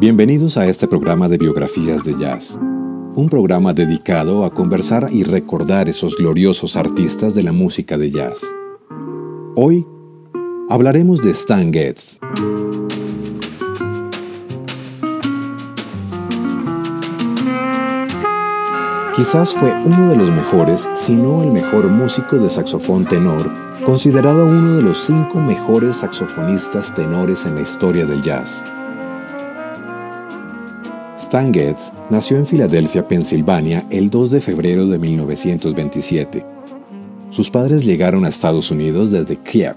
Bienvenidos a este programa de biografías de jazz, un programa dedicado a conversar y recordar esos gloriosos artistas de la música de jazz. Hoy hablaremos de Stan Getz. Quizás fue uno de los mejores, si no el mejor músico de saxofón tenor, considerado uno de los cinco mejores saxofonistas tenores en la historia del jazz. Stan Getz nació en Filadelfia, Pensilvania, el 2 de febrero de 1927. Sus padres llegaron a Estados Unidos desde Kiev,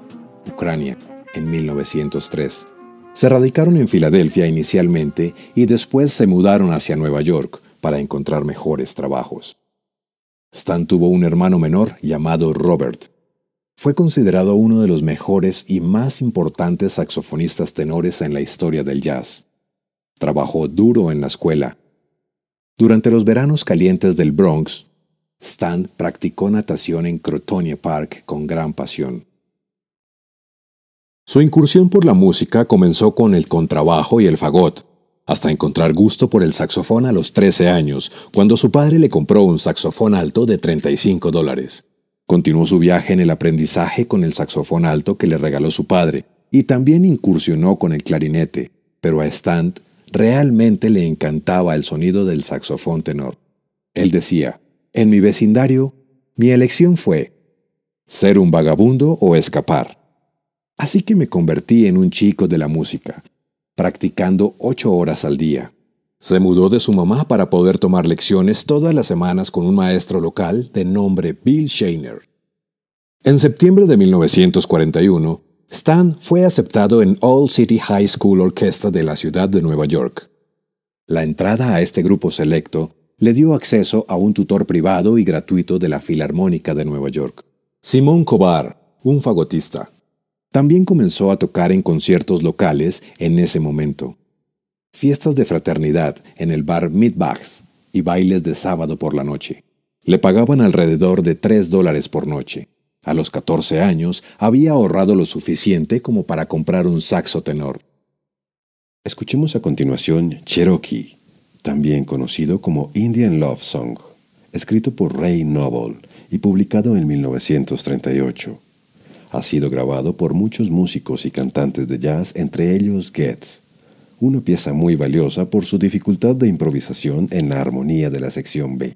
Ucrania, en 1903. Se radicaron en Filadelfia inicialmente y después se mudaron hacia Nueva York para encontrar mejores trabajos. Stan tuvo un hermano menor llamado Robert. Fue considerado uno de los mejores y más importantes saxofonistas tenores en la historia del jazz. Trabajó duro en la escuela. Durante los veranos calientes del Bronx, Stan practicó natación en Crotonia Park con gran pasión. Su incursión por la música comenzó con el contrabajo y el fagot, hasta encontrar gusto por el saxofón a los 13 años, cuando su padre le compró un saxofón alto de 35 dólares. Continuó su viaje en el aprendizaje con el saxofón alto que le regaló su padre, y también incursionó con el clarinete, pero a Stan realmente le encantaba el sonido del saxofón tenor. Él decía, en mi vecindario, mi elección fue ser un vagabundo o escapar. Así que me convertí en un chico de la música, practicando ocho horas al día. Se mudó de su mamá para poder tomar lecciones todas las semanas con un maestro local de nombre Bill Shainer. En septiembre de 1941, Stan fue aceptado en All City High School Orchestra de la ciudad de Nueva York. La entrada a este grupo selecto le dio acceso a un tutor privado y gratuito de la Filarmónica de Nueva York. Simón Cobar, un fagotista, también comenzó a tocar en conciertos locales en ese momento. Fiestas de fraternidad en el bar Midbags y bailes de sábado por la noche. Le pagaban alrededor de 3 dólares por noche. A los 14 años había ahorrado lo suficiente como para comprar un saxo tenor. Escuchemos a continuación Cherokee, también conocido como Indian Love Song, escrito por Ray Noble y publicado en 1938. Ha sido grabado por muchos músicos y cantantes de jazz, entre ellos Getz, una pieza muy valiosa por su dificultad de improvisación en la armonía de la sección B.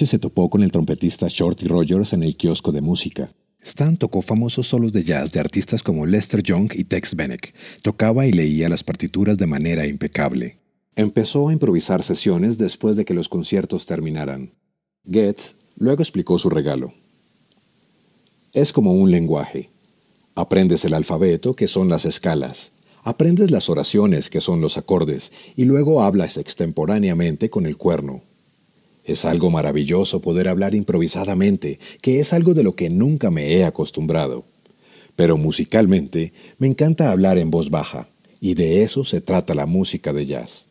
noche se topó con el trompetista Shorty Rogers en el kiosco de música. Stan tocó famosos solos de jazz de artistas como Lester Young y Tex Bennick. Tocaba y leía las partituras de manera impecable. Empezó a improvisar sesiones después de que los conciertos terminaran. Getz luego explicó su regalo. Es como un lenguaje. Aprendes el alfabeto, que son las escalas. Aprendes las oraciones, que son los acordes, y luego hablas extemporáneamente con el cuerno. Es algo maravilloso poder hablar improvisadamente, que es algo de lo que nunca me he acostumbrado. Pero musicalmente me encanta hablar en voz baja, y de eso se trata la música de jazz.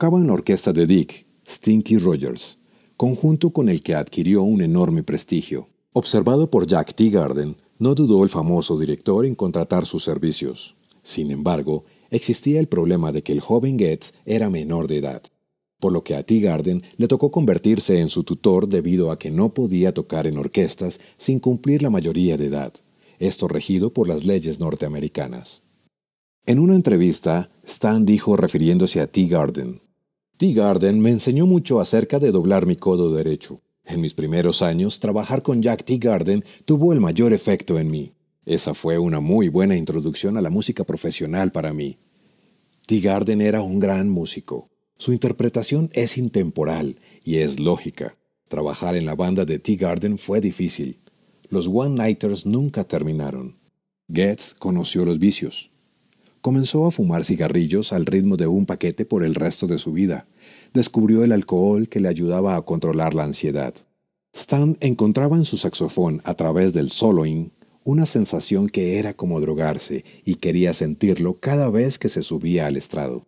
Tocaba en la orquesta de Dick, Stinky Rogers, conjunto con el que adquirió un enorme prestigio. Observado por Jack Teagarden, no dudó el famoso director en contratar sus servicios. Sin embargo, existía el problema de que el joven Getz era menor de edad, por lo que a Teagarden le tocó convertirse en su tutor debido a que no podía tocar en orquestas sin cumplir la mayoría de edad, esto regido por las leyes norteamericanas. En una entrevista, Stan dijo refiriéndose a Teagarden, T-Garden me enseñó mucho acerca de doblar mi codo derecho. En mis primeros años, trabajar con Jack T-Garden tuvo el mayor efecto en mí. Esa fue una muy buena introducción a la música profesional para mí. T. Garden era un gran músico. Su interpretación es intemporal y es lógica. Trabajar en la banda de T. Garden fue difícil. Los One-Nighters nunca terminaron. Getz conoció los vicios. Comenzó a fumar cigarrillos al ritmo de un paquete por el resto de su vida. Descubrió el alcohol que le ayudaba a controlar la ansiedad. Stan encontraba en su saxofón a través del soloing una sensación que era como drogarse y quería sentirlo cada vez que se subía al estrado.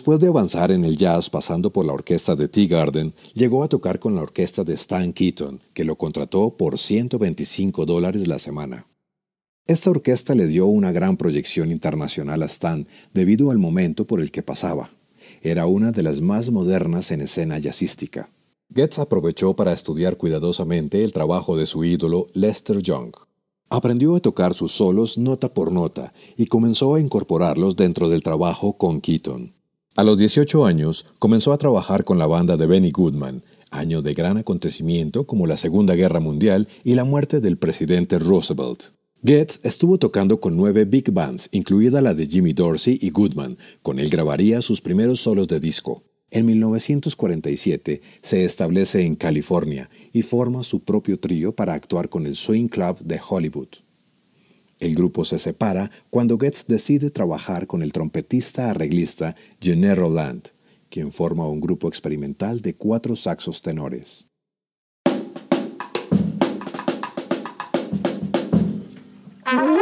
Después de avanzar en el jazz pasando por la orquesta de Tea Garden, llegó a tocar con la orquesta de Stan Keaton, que lo contrató por 125 dólares la semana. Esta orquesta le dio una gran proyección internacional a Stan debido al momento por el que pasaba. Era una de las más modernas en escena jazzística. Getz aprovechó para estudiar cuidadosamente el trabajo de su ídolo Lester Young. Aprendió a tocar sus solos nota por nota y comenzó a incorporarlos dentro del trabajo con Keaton. A los 18 años comenzó a trabajar con la banda de Benny Goodman, año de gran acontecimiento como la Segunda Guerra Mundial y la muerte del presidente Roosevelt. Getz estuvo tocando con nueve big bands, incluida la de Jimmy Dorsey y Goodman. Con él grabaría sus primeros solos de disco. En 1947 se establece en California y forma su propio trío para actuar con el Swing Club de Hollywood. El grupo se separa cuando Goetz decide trabajar con el trompetista arreglista Gene Land, quien forma un grupo experimental de cuatro saxos tenores.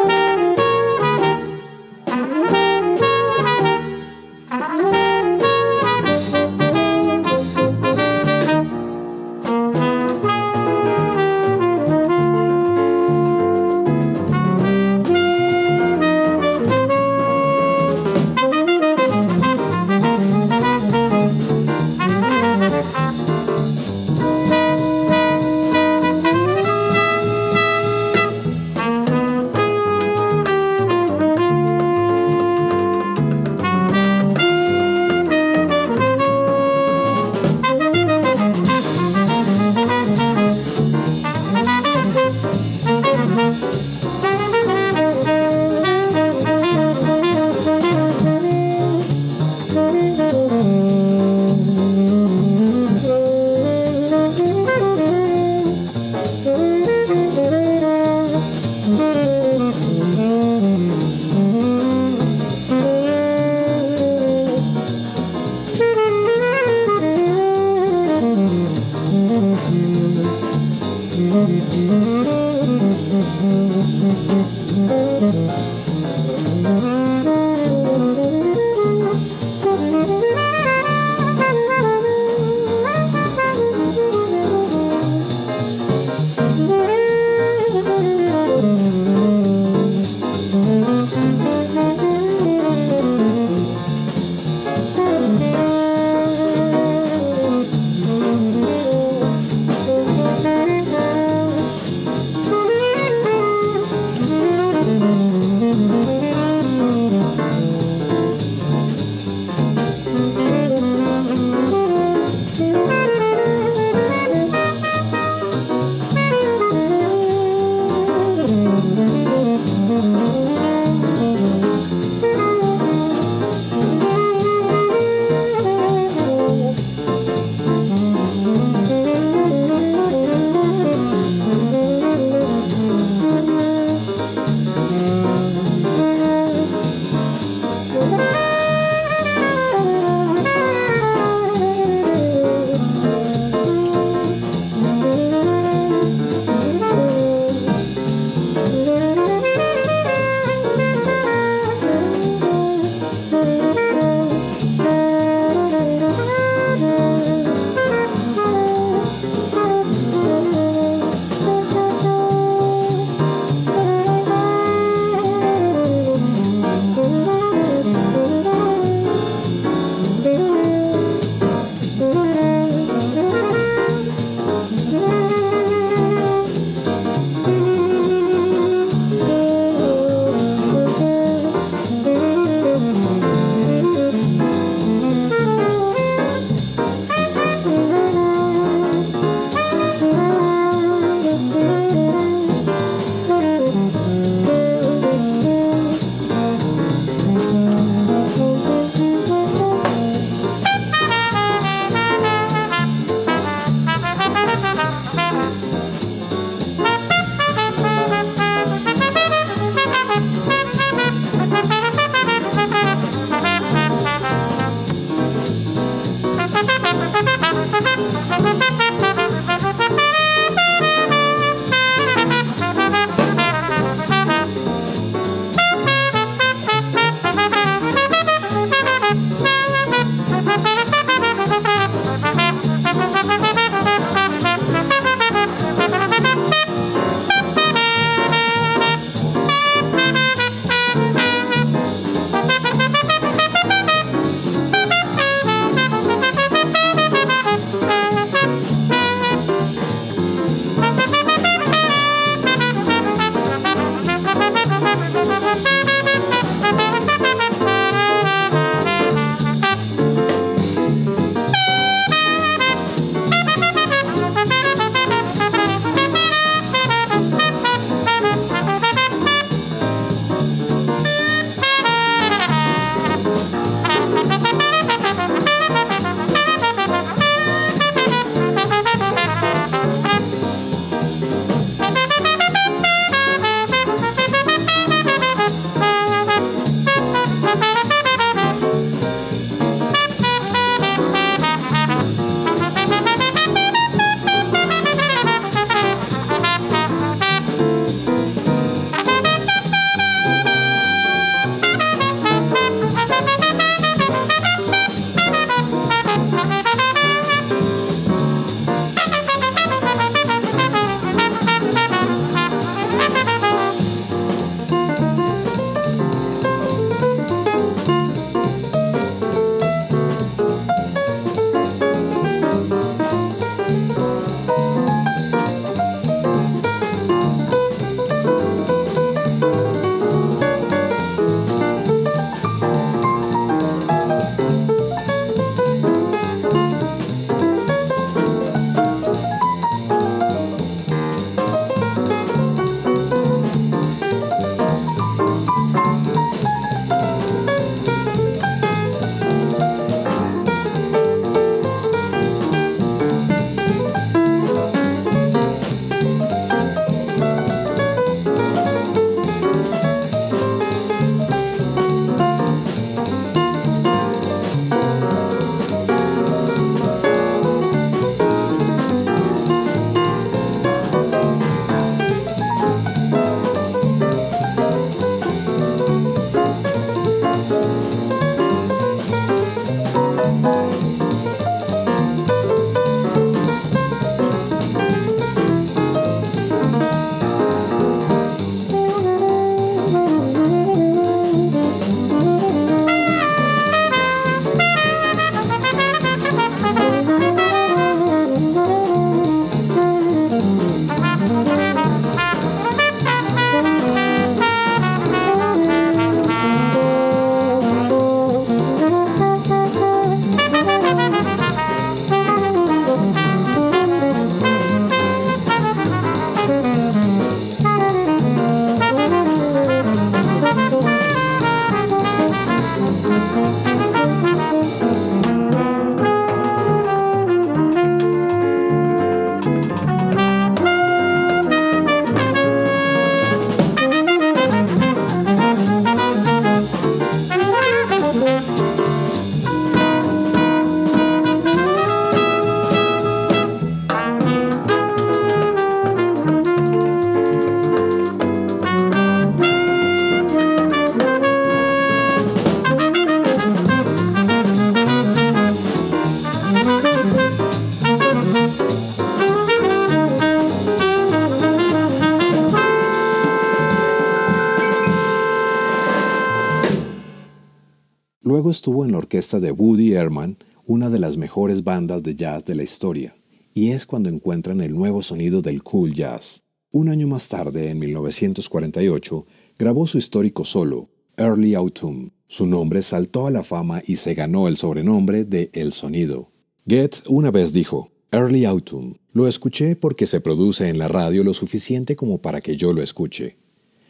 Estuvo en la orquesta de Woody Herman, una de las mejores bandas de jazz de la historia, y es cuando encuentran el nuevo sonido del cool jazz. Un año más tarde, en 1948, grabó su histórico solo, Early Autumn. Su nombre saltó a la fama y se ganó el sobrenombre de El Sonido. Getz una vez dijo, Early Autumn, lo escuché porque se produce en la radio lo suficiente como para que yo lo escuche.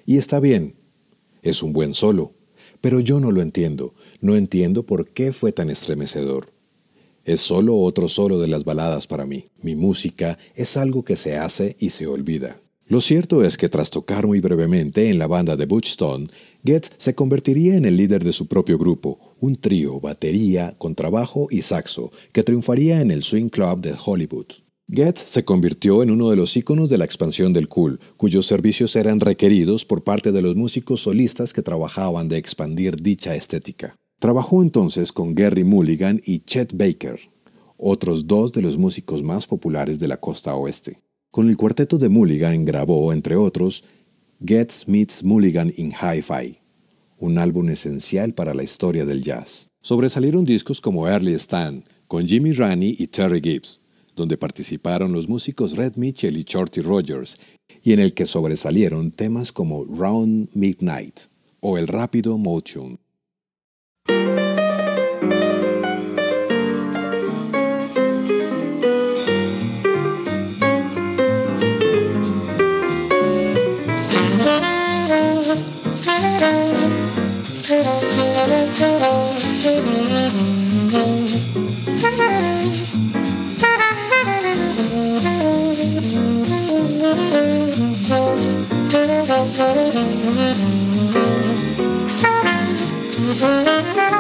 Y está bien, es un buen solo, pero yo no lo entiendo, no entiendo por qué fue tan estremecedor. Es solo otro solo de las baladas para mí. Mi música es algo que se hace y se olvida. Lo cierto es que tras tocar muy brevemente en la banda de Butch Stone, se convertiría en el líder de su propio grupo, un trío, batería, contrabajo y saxo, que triunfaría en el Swing Club de Hollywood. Getz se convirtió en uno de los íconos de la expansión del cool, cuyos servicios eran requeridos por parte de los músicos solistas que trabajaban de expandir dicha estética. Trabajó entonces con Gary Mulligan y Chet Baker, otros dos de los músicos más populares de la costa oeste. Con el cuarteto de Mulligan grabó, entre otros, Getz Meets Mulligan in Hi-Fi, un álbum esencial para la historia del jazz. Sobresalieron discos como Early Stand, con Jimmy Rani y Terry Gibbs, donde participaron los músicos Red Mitchell y Shorty Rogers, y en el que sobresalieron temas como Round Midnight o el rápido Motion. Mm-hmm. Mm-hmm.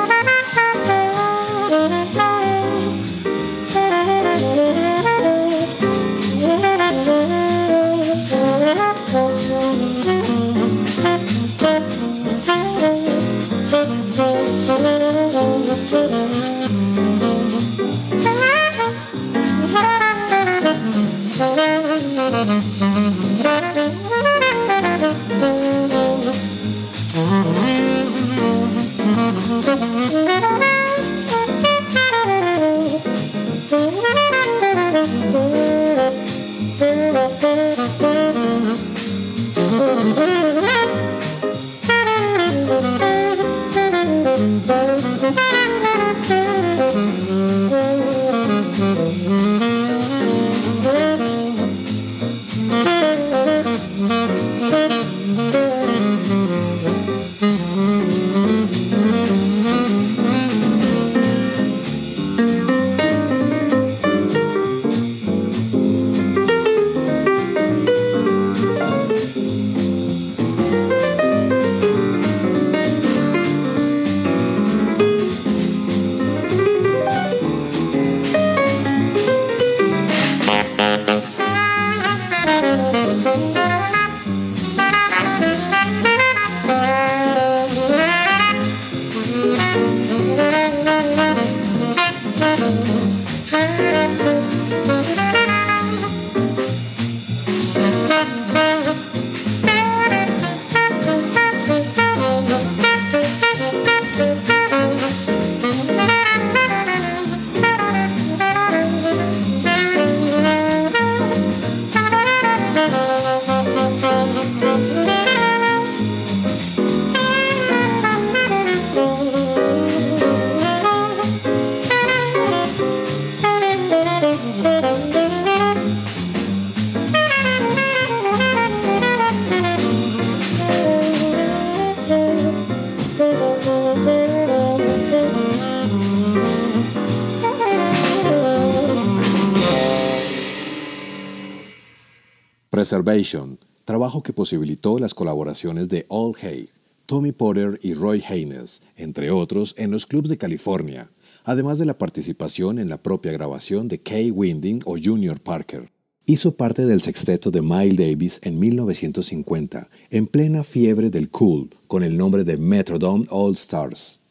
Preservation, trabajo que posibilitó las colaboraciones de All Hay, Tommy Potter y Roy Haynes, entre otros, en los clubs de California, además de la participación en la propia grabación de Kay Winding o Junior Parker. Hizo parte del sexteto de Miles Davis en 1950, en plena fiebre del cool, con el nombre de Metrodome All Stars.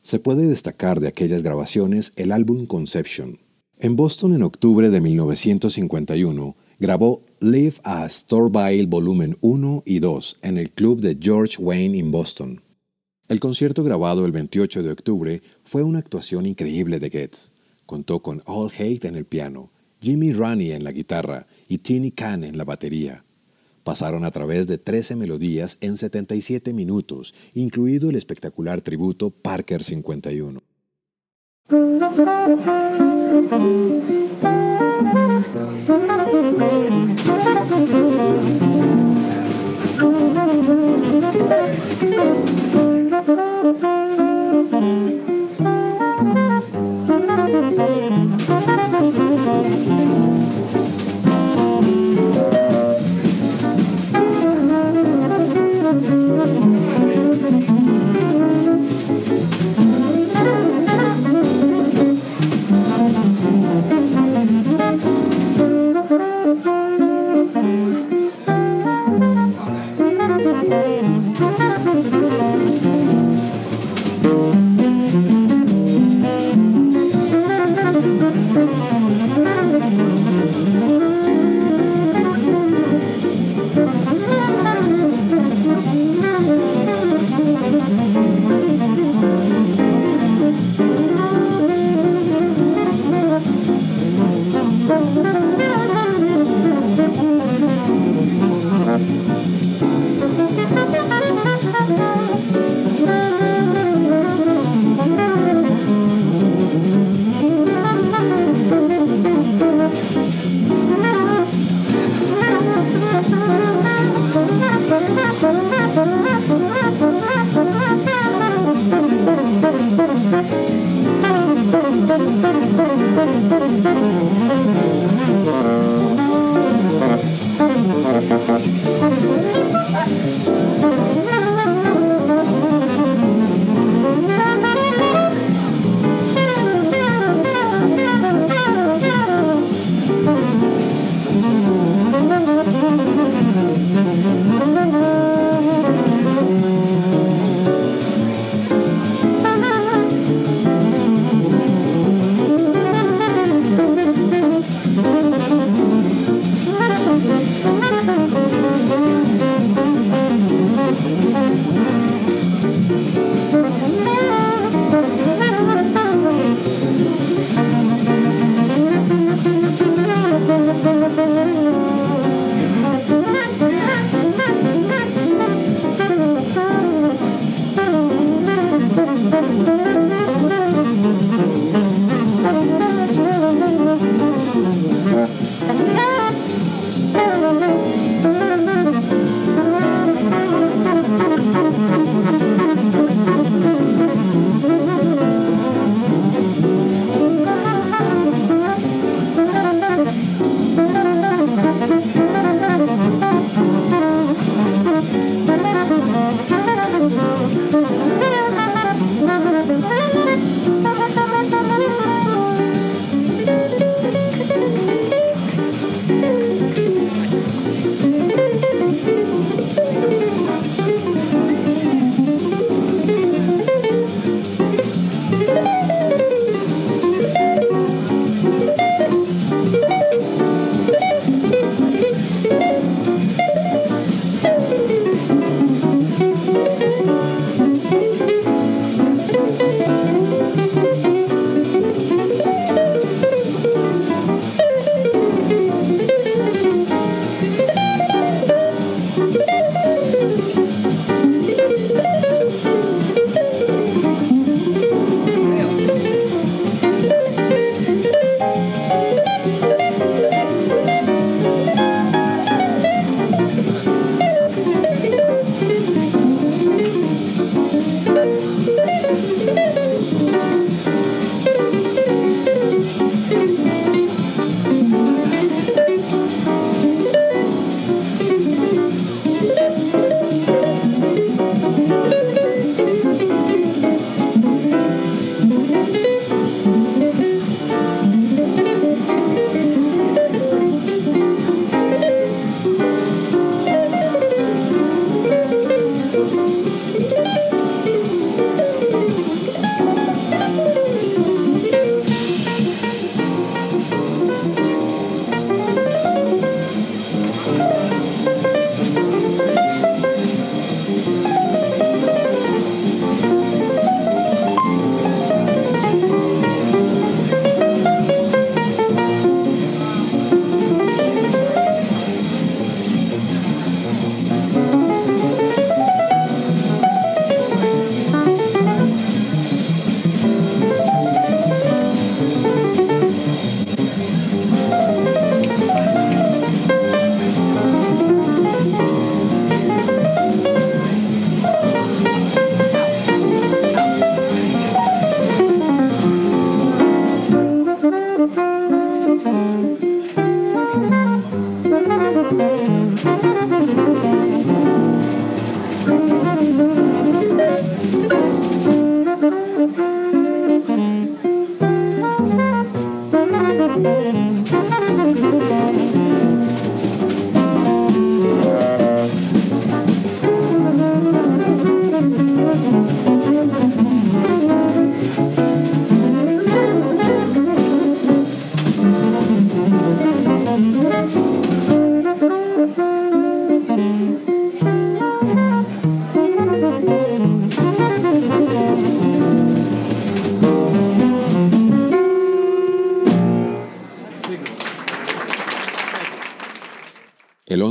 Se puede destacar de aquellas grabaciones el álbum Conception. En Boston en octubre de 1951, grabó Live a Storville Volumen 1 y 2 en el club de George Wayne en Boston. El concierto grabado el 28 de octubre fue una actuación increíble de Getz. Contó con All Hate en el piano, Jimmy Ronnie en la guitarra y Tini Khan en la batería. Pasaron a través de 13 melodías en 77 minutos, incluido el espectacular tributo Parker 51.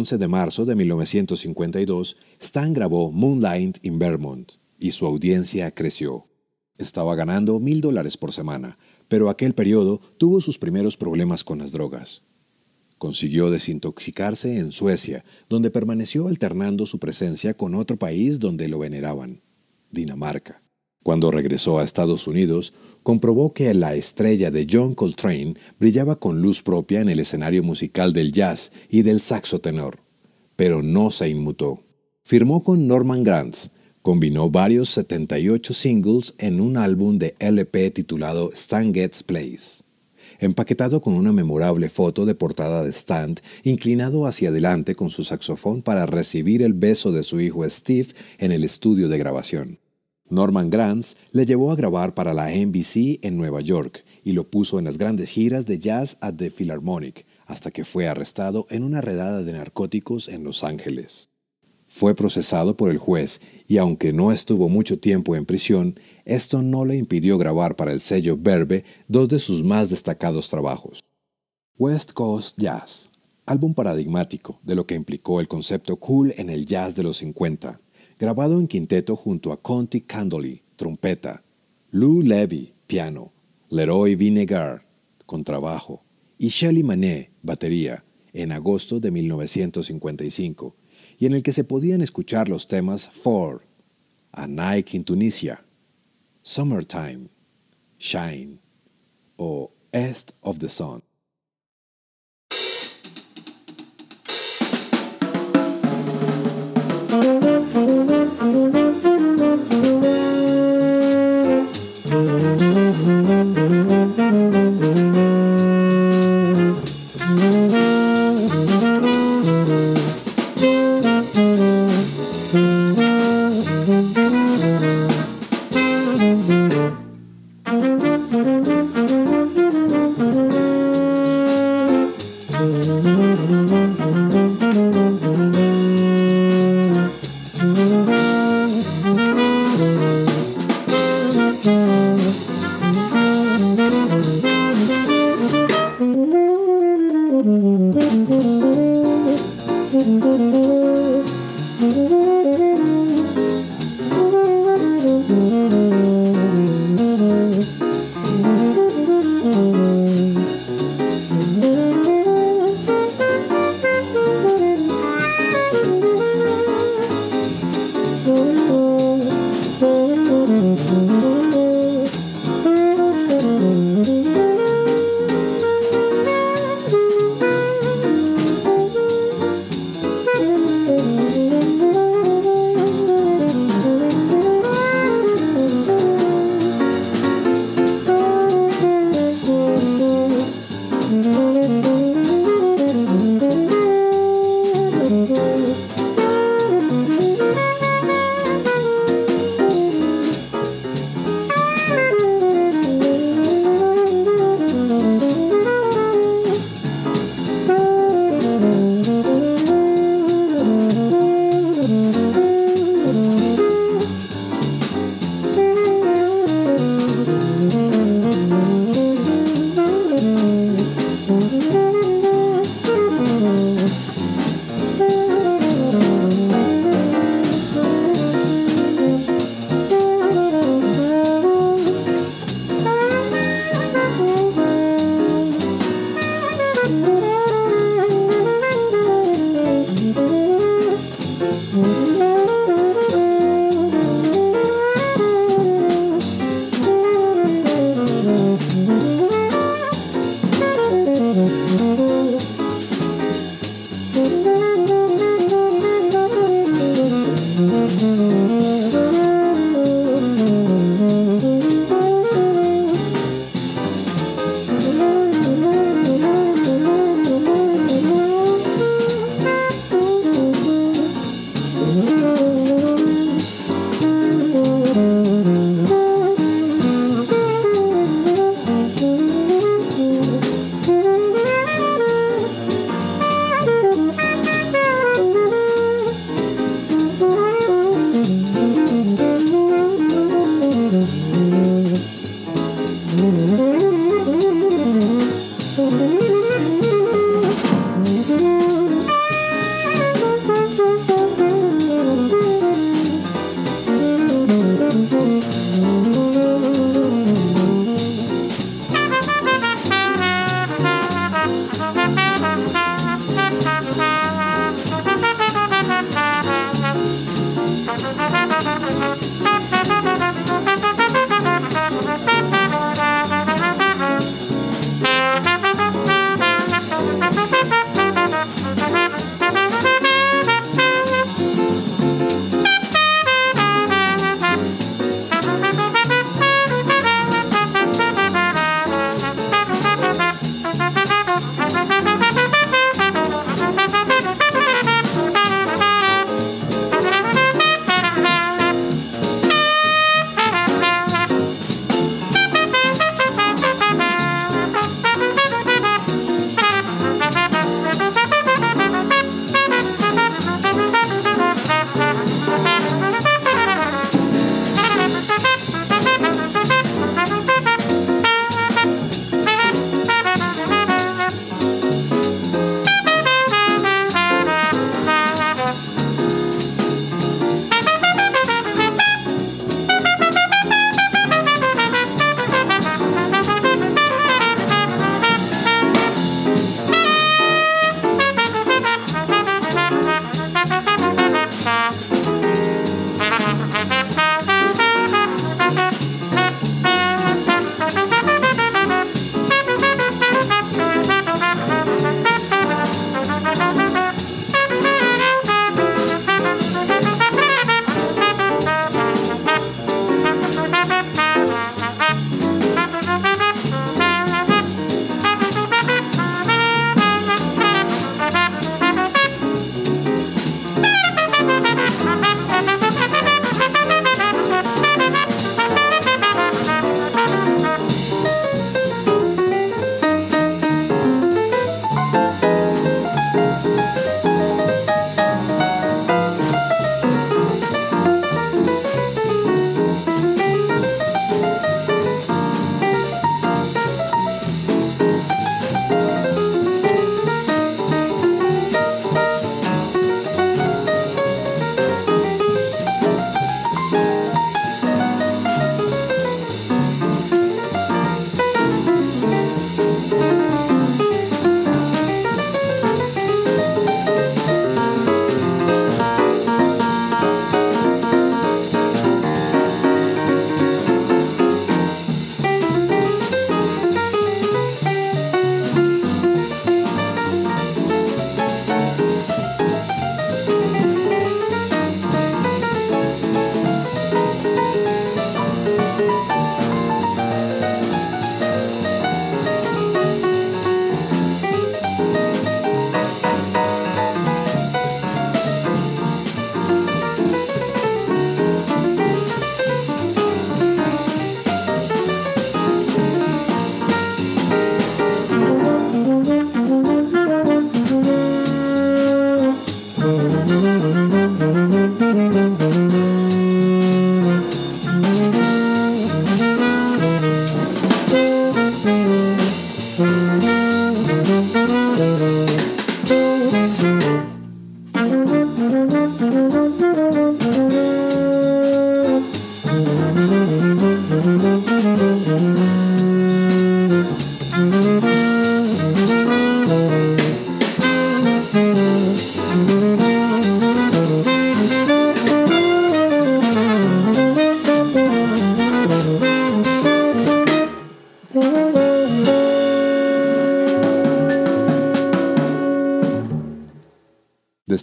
11 de marzo de 1952, Stan grabó Moonlight in Vermont y su audiencia creció. Estaba ganando mil dólares por semana, pero aquel periodo tuvo sus primeros problemas con las drogas. Consiguió desintoxicarse en Suecia, donde permaneció alternando su presencia con otro país donde lo veneraban, Dinamarca. Cuando regresó a Estados Unidos, comprobó que la estrella de John Coltrane brillaba con luz propia en el escenario musical del jazz y del saxo tenor, pero no se inmutó. Firmó con Norman Granz, combinó varios 78 singles en un álbum de LP titulado Stan Gets Plays empaquetado con una memorable foto de portada de Stan inclinado hacia adelante con su saxofón para recibir el beso de su hijo Steve en el estudio de grabación. Norman Granz le llevó a grabar para la NBC en Nueva York y lo puso en las grandes giras de jazz at the Philharmonic, hasta que fue arrestado en una redada de narcóticos en Los Ángeles. Fue procesado por el juez y aunque no estuvo mucho tiempo en prisión, esto no le impidió grabar para el sello Verbe dos de sus más destacados trabajos. West Coast Jazz, álbum paradigmático de lo que implicó el concepto cool en el jazz de los 50 grabado en quinteto junto a Conti Candoli, trompeta, Lou Levy, piano, Leroy Vinegar, contrabajo, y Shelly Manet, batería, en agosto de 1955, y en el que se podían escuchar los temas For, A Night in Tunisia, Summertime, Shine o East of the Sun.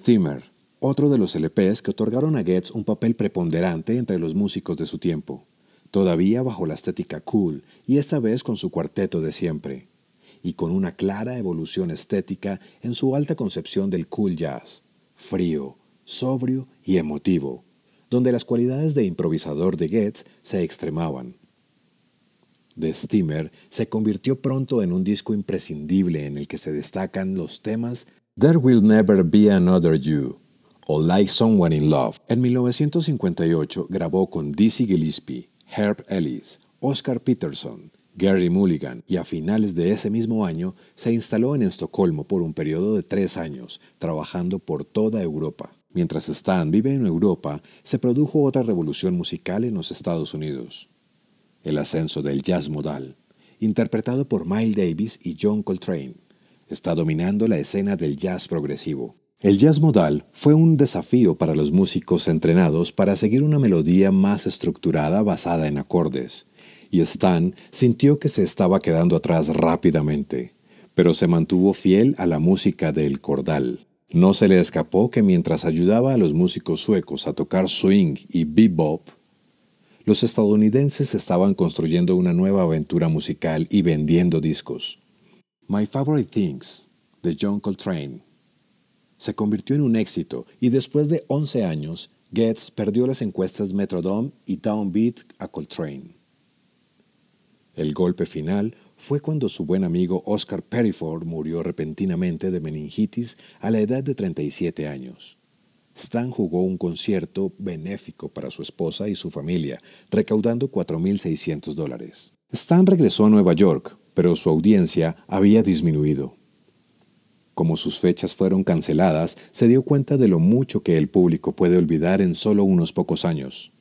Steamer, otro de los LPs que otorgaron a Getz un papel preponderante entre los músicos de su tiempo, todavía bajo la estética cool y esta vez con su cuarteto de siempre, y con una clara evolución estética en su alta concepción del cool jazz, frío, sobrio y emotivo, donde las cualidades de improvisador de Getz se extremaban. The Steamer se convirtió pronto en un disco imprescindible en el que se destacan los temas There Will Never Be Another You o Like Someone in Love. En 1958 grabó con Dizzy Gillespie, Herb Ellis, Oscar Peterson, Gary Mulligan y a finales de ese mismo año se instaló en Estocolmo por un periodo de tres años, trabajando por toda Europa. Mientras Stan vive en Europa, se produjo otra revolución musical en los Estados Unidos. El ascenso del jazz modal, interpretado por Miles Davis y John Coltrane, está dominando la escena del jazz progresivo. El jazz modal fue un desafío para los músicos entrenados para seguir una melodía más estructurada basada en acordes, y Stan sintió que se estaba quedando atrás rápidamente, pero se mantuvo fiel a la música del cordal. No se le escapó que mientras ayudaba a los músicos suecos a tocar swing y bebop, los estadounidenses estaban construyendo una nueva aventura musical y vendiendo discos. My Favorite Things, de John Coltrane, se convirtió en un éxito y después de 11 años, Getz perdió las encuestas Metrodome y Downbeat a Coltrane. El golpe final fue cuando su buen amigo Oscar Perryford murió repentinamente de meningitis a la edad de 37 años. Stan jugó un concierto benéfico para su esposa y su familia, recaudando 4.600 dólares. Stan regresó a Nueva York, pero su audiencia había disminuido. Como sus fechas fueron canceladas, se dio cuenta de lo mucho que el público puede olvidar en solo unos pocos años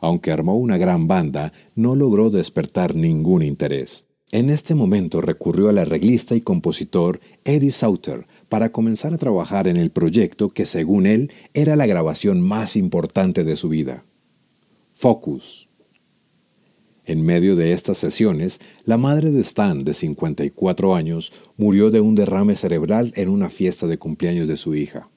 aunque armó una gran banda, no logró despertar ningún interés. En este momento recurrió al arreglista y compositor Eddie Sauter para comenzar a trabajar en el proyecto que según él era la grabación más importante de su vida. Focus. En medio de estas sesiones, la madre de Stan, de 54 años, murió de un derrame cerebral en una fiesta de cumpleaños de su hija.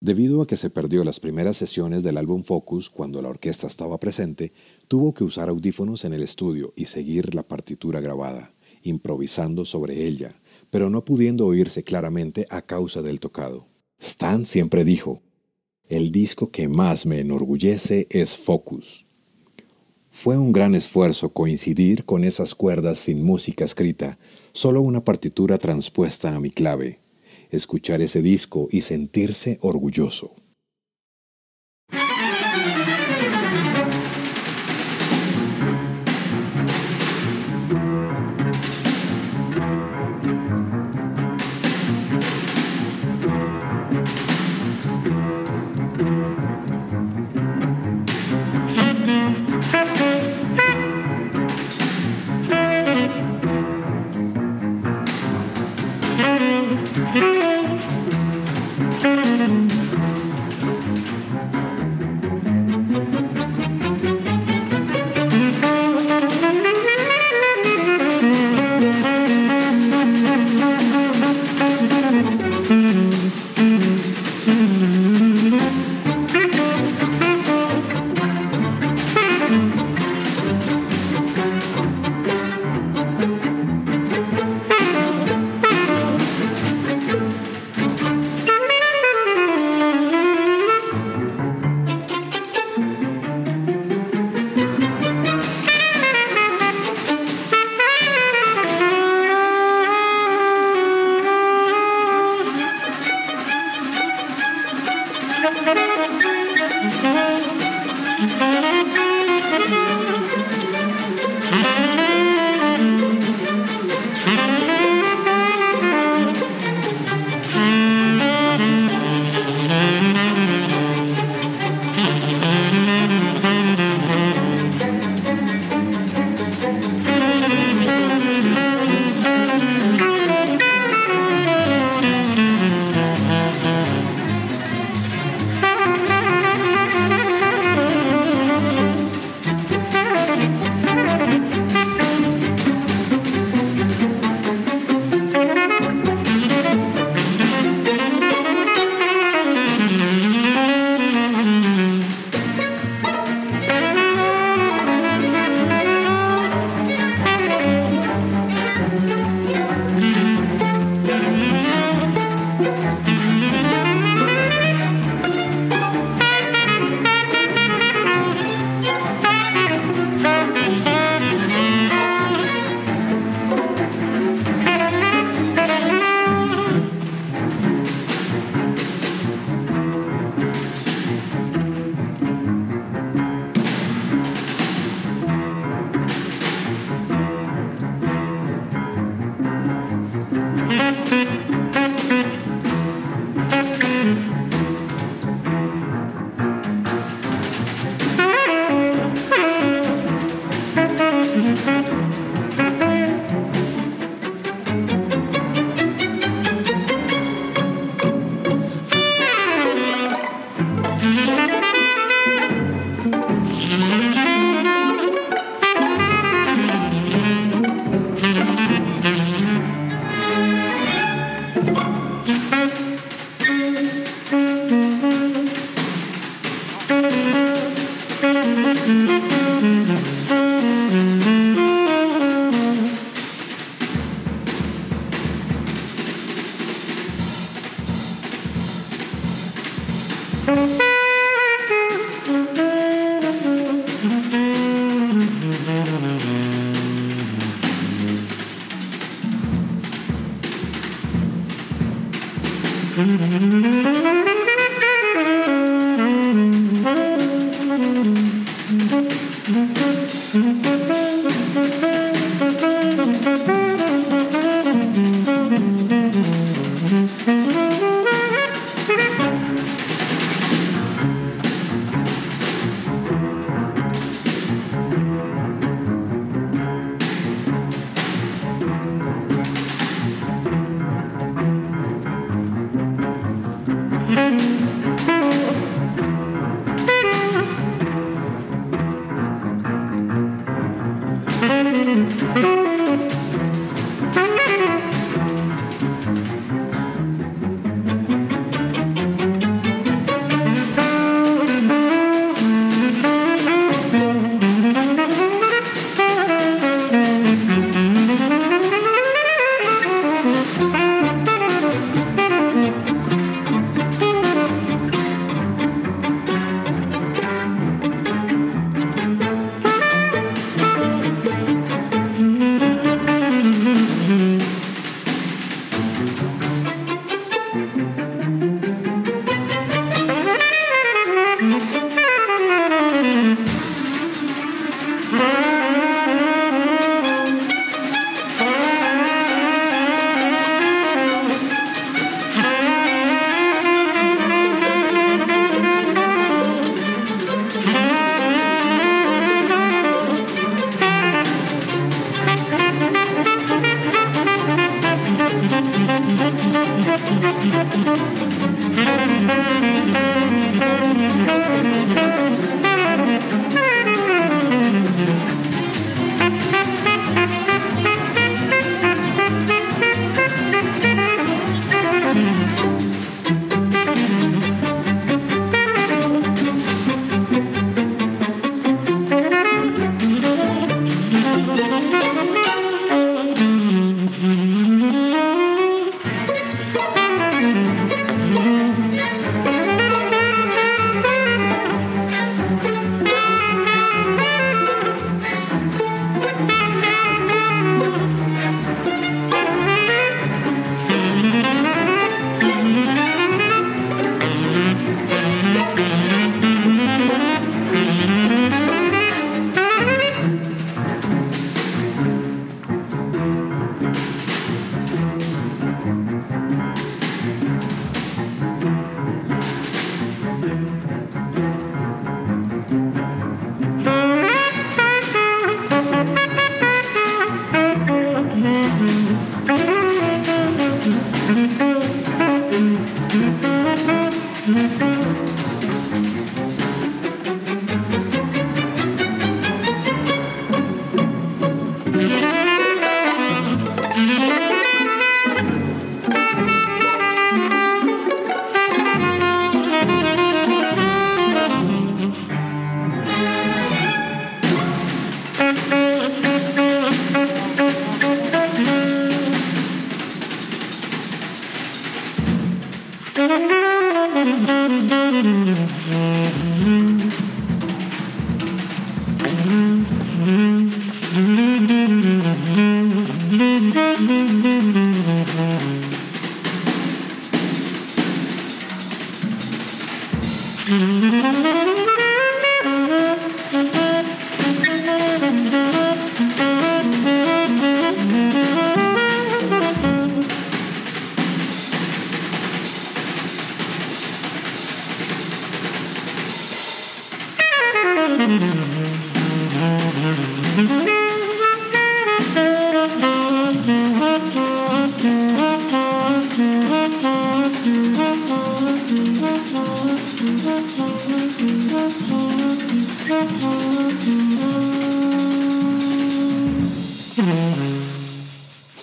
Debido a que se perdió las primeras sesiones del álbum Focus cuando la orquesta estaba presente, tuvo que usar audífonos en el estudio y seguir la partitura grabada, improvisando sobre ella, pero no pudiendo oírse claramente a causa del tocado. Stan siempre dijo, el disco que más me enorgullece es Focus. Fue un gran esfuerzo coincidir con esas cuerdas sin música escrita, solo una partitura transpuesta a mi clave escuchar ese disco y sentirse orgulloso.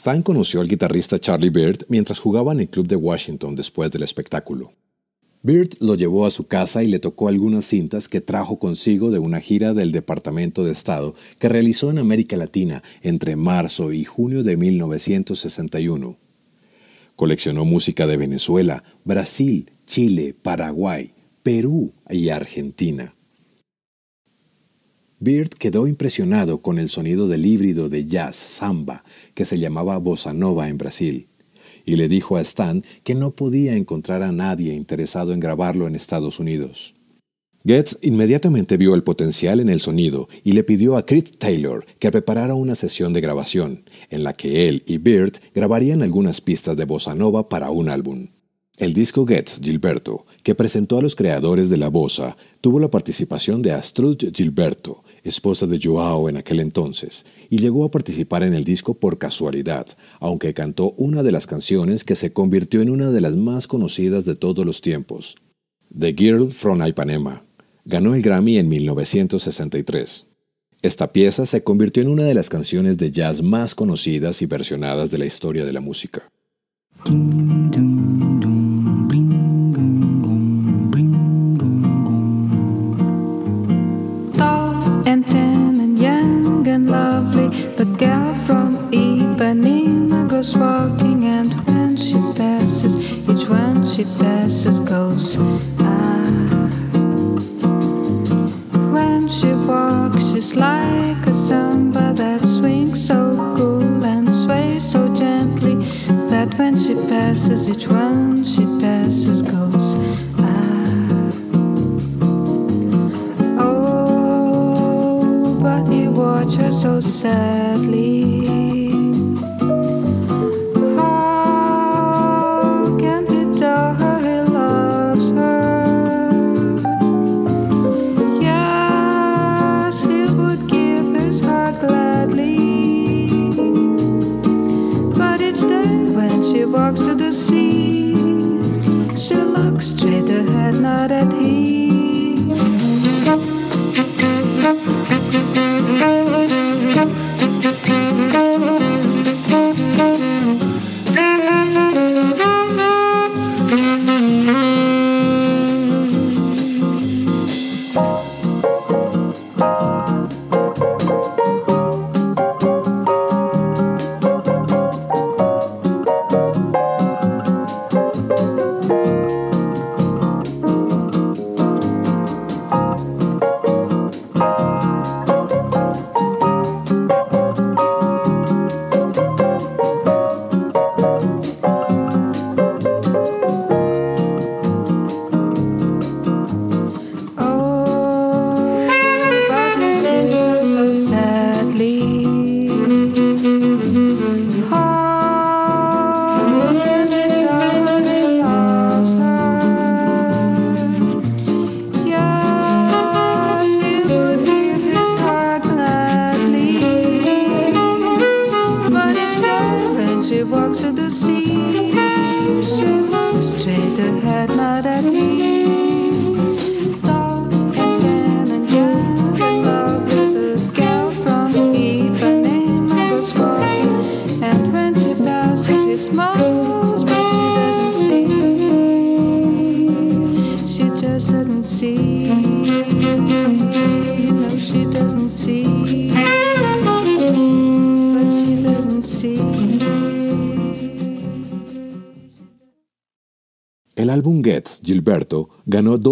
Stein conoció al guitarrista Charlie Bird mientras jugaba en el club de Washington después del espectáculo. Bird lo llevó a su casa y le tocó algunas cintas que trajo consigo de una gira del Departamento de Estado que realizó en América Latina entre marzo y junio de 1961. Coleccionó música de Venezuela, Brasil, Chile, Paraguay, Perú y Argentina. Bird quedó impresionado con el sonido del híbrido de jazz samba que se llamaba bossa nova en Brasil y le dijo a Stan que no podía encontrar a nadie interesado en grabarlo en Estados Unidos. Getz inmediatamente vio el potencial en el sonido y le pidió a Creed Taylor que preparara una sesión de grabación, en la que él y Beard grabarían algunas pistas de bossa nova para un álbum. El disco Getz Gilberto, que presentó a los creadores de la bossa, tuvo la participación de Astrud Gilberto, esposa de Joao en aquel entonces, y llegó a participar en el disco por casualidad, aunque cantó una de las canciones que se convirtió en una de las más conocidas de todos los tiempos, The Girl from Ipanema. Ganó el Grammy en 1963. Esta pieza se convirtió en una de las canciones de jazz más conocidas y versionadas de la historia de la música. The girl from Ipanema goes walking, and when she passes, each one she passes goes. Ah. When she walks, she's like a samba that swings so cool and sways so gently that when she passes, each one she passes goes.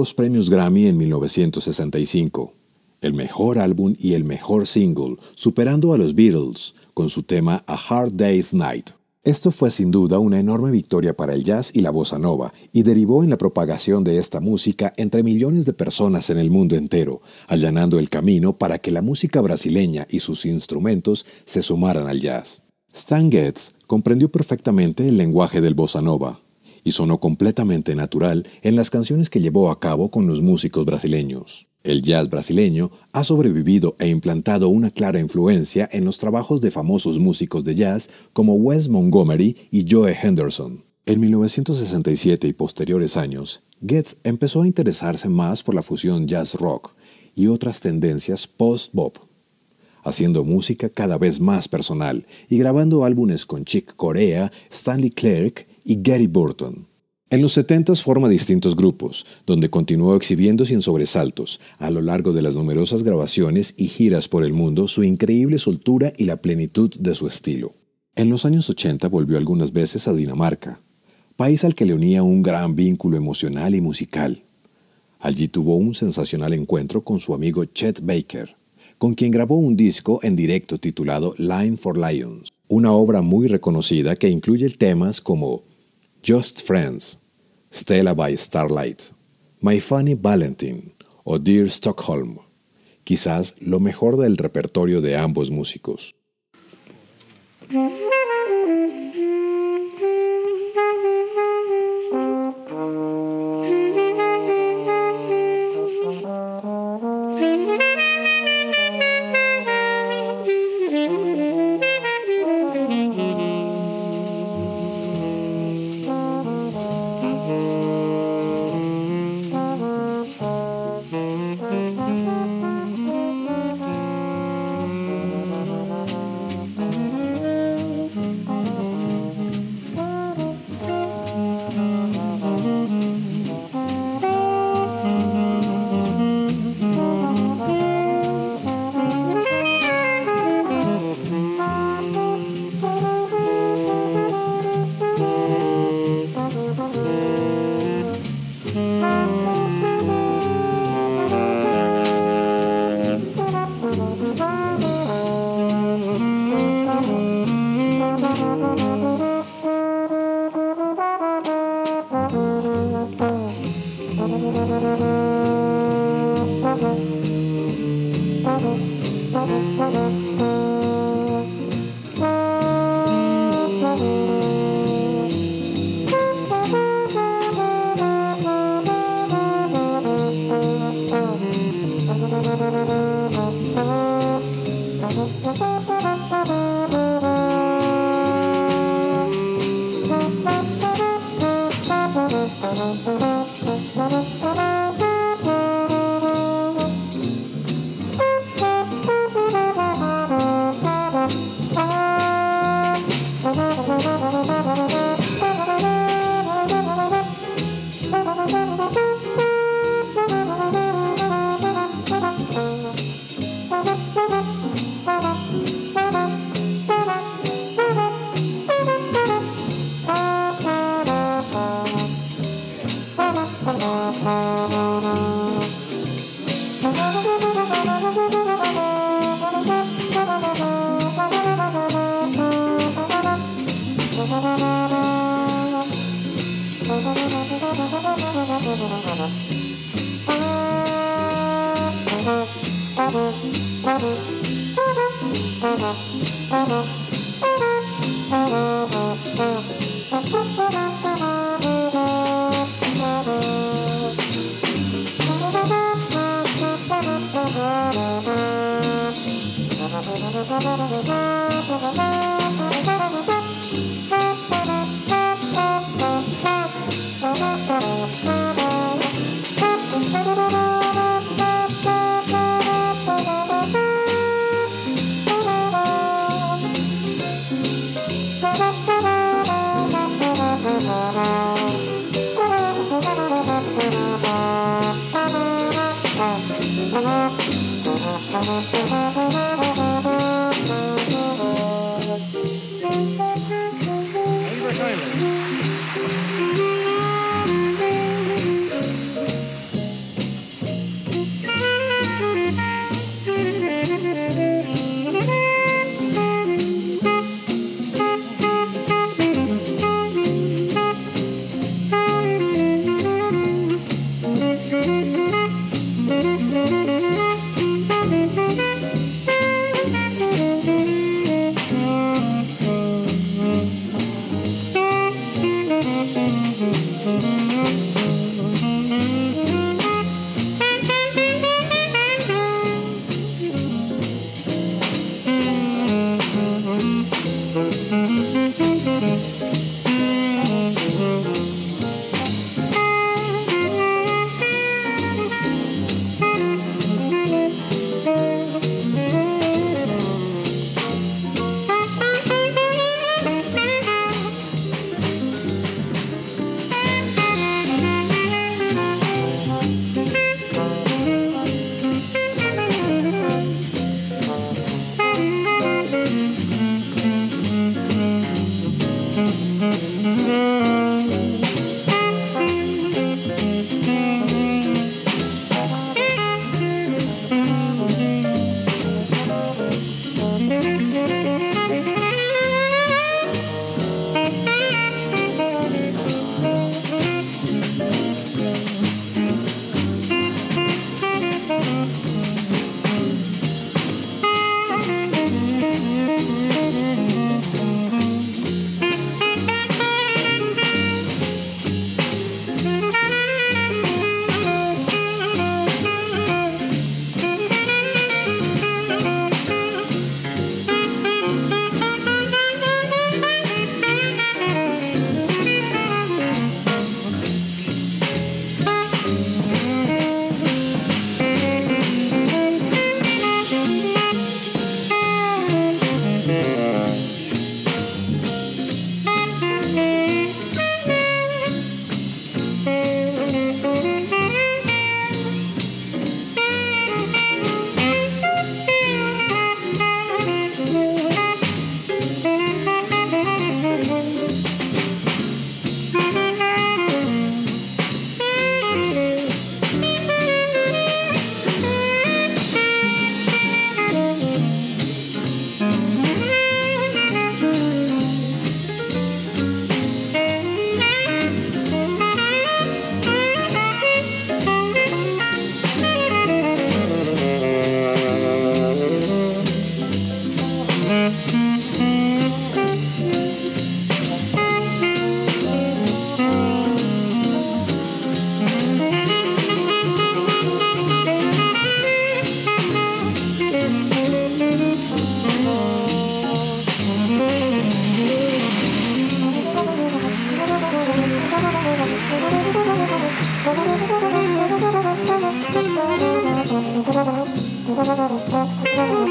Dos premios Grammy en 1965, el mejor álbum y el mejor single, superando a los Beatles con su tema A Hard Day's Night. Esto fue sin duda una enorme victoria para el jazz y la bossa nova y derivó en la propagación de esta música entre millones de personas en el mundo entero, allanando el camino para que la música brasileña y sus instrumentos se sumaran al jazz. Stan Getz comprendió perfectamente el lenguaje del bossa nova, y sonó completamente natural en las canciones que llevó a cabo con los músicos brasileños. El jazz brasileño ha sobrevivido e implantado una clara influencia en los trabajos de famosos músicos de jazz como Wes Montgomery y Joe Henderson. En 1967 y posteriores años, Getz empezó a interesarse más por la fusión jazz rock y otras tendencias post-bop, haciendo música cada vez más personal y grabando álbumes con Chick Corea, Stanley Clark y Gary Burton. En los 70 forma distintos grupos, donde continuó exhibiendo sin sobresaltos, a lo largo de las numerosas grabaciones y giras por el mundo, su increíble soltura y la plenitud de su estilo. En los años 80 volvió algunas veces a Dinamarca, país al que le unía un gran vínculo emocional y musical. Allí tuvo un sensacional encuentro con su amigo Chet Baker, con quien grabó un disco en directo titulado Line for Lions. una obra muy reconocida que incluye temas como Just Friends, Stella by Starlight, My Funny Valentine o Dear Stockholm, quizás lo mejor del repertorio de ambos músicos. Abraham.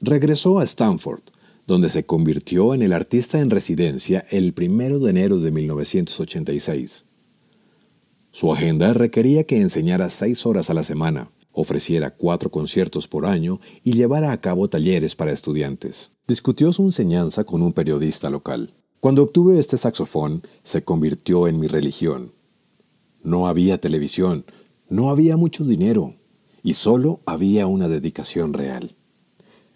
Regresó a Stanford, donde se convirtió en el artista en residencia el 1 de enero de 1986. Su agenda requería que enseñara seis horas a la semana, ofreciera cuatro conciertos por año y llevara a cabo talleres para estudiantes. Discutió su enseñanza con un periodista local. Cuando obtuve este saxofón, se convirtió en mi religión. No había televisión, no había mucho dinero, y solo había una dedicación real.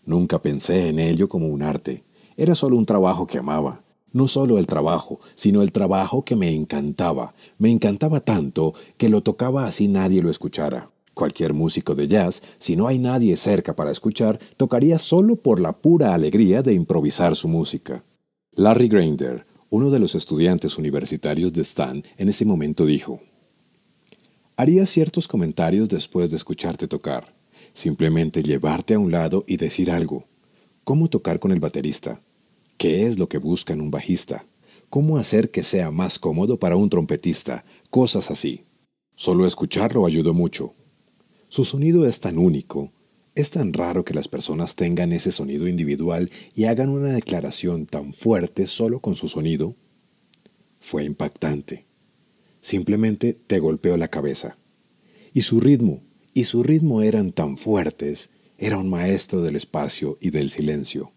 Nunca pensé en ello como un arte. Era solo un trabajo que amaba. No solo el trabajo, sino el trabajo que me encantaba. Me encantaba tanto que lo tocaba así nadie lo escuchara. Cualquier músico de jazz, si no hay nadie cerca para escuchar, tocaría solo por la pura alegría de improvisar su música. Larry Grander, uno de los estudiantes universitarios de Stan, en ese momento dijo, Haría ciertos comentarios después de escucharte tocar. Simplemente llevarte a un lado y decir algo. ¿Cómo tocar con el baterista? ¿Qué es lo que busca en un bajista? ¿Cómo hacer que sea más cómodo para un trompetista? Cosas así. Solo escucharlo ayudó mucho. Su sonido es tan único, es tan raro que las personas tengan ese sonido individual y hagan una declaración tan fuerte solo con su sonido. Fue impactante. Simplemente te golpeó la cabeza. Y su ritmo, y su ritmo eran tan fuertes, era un maestro del espacio y del silencio.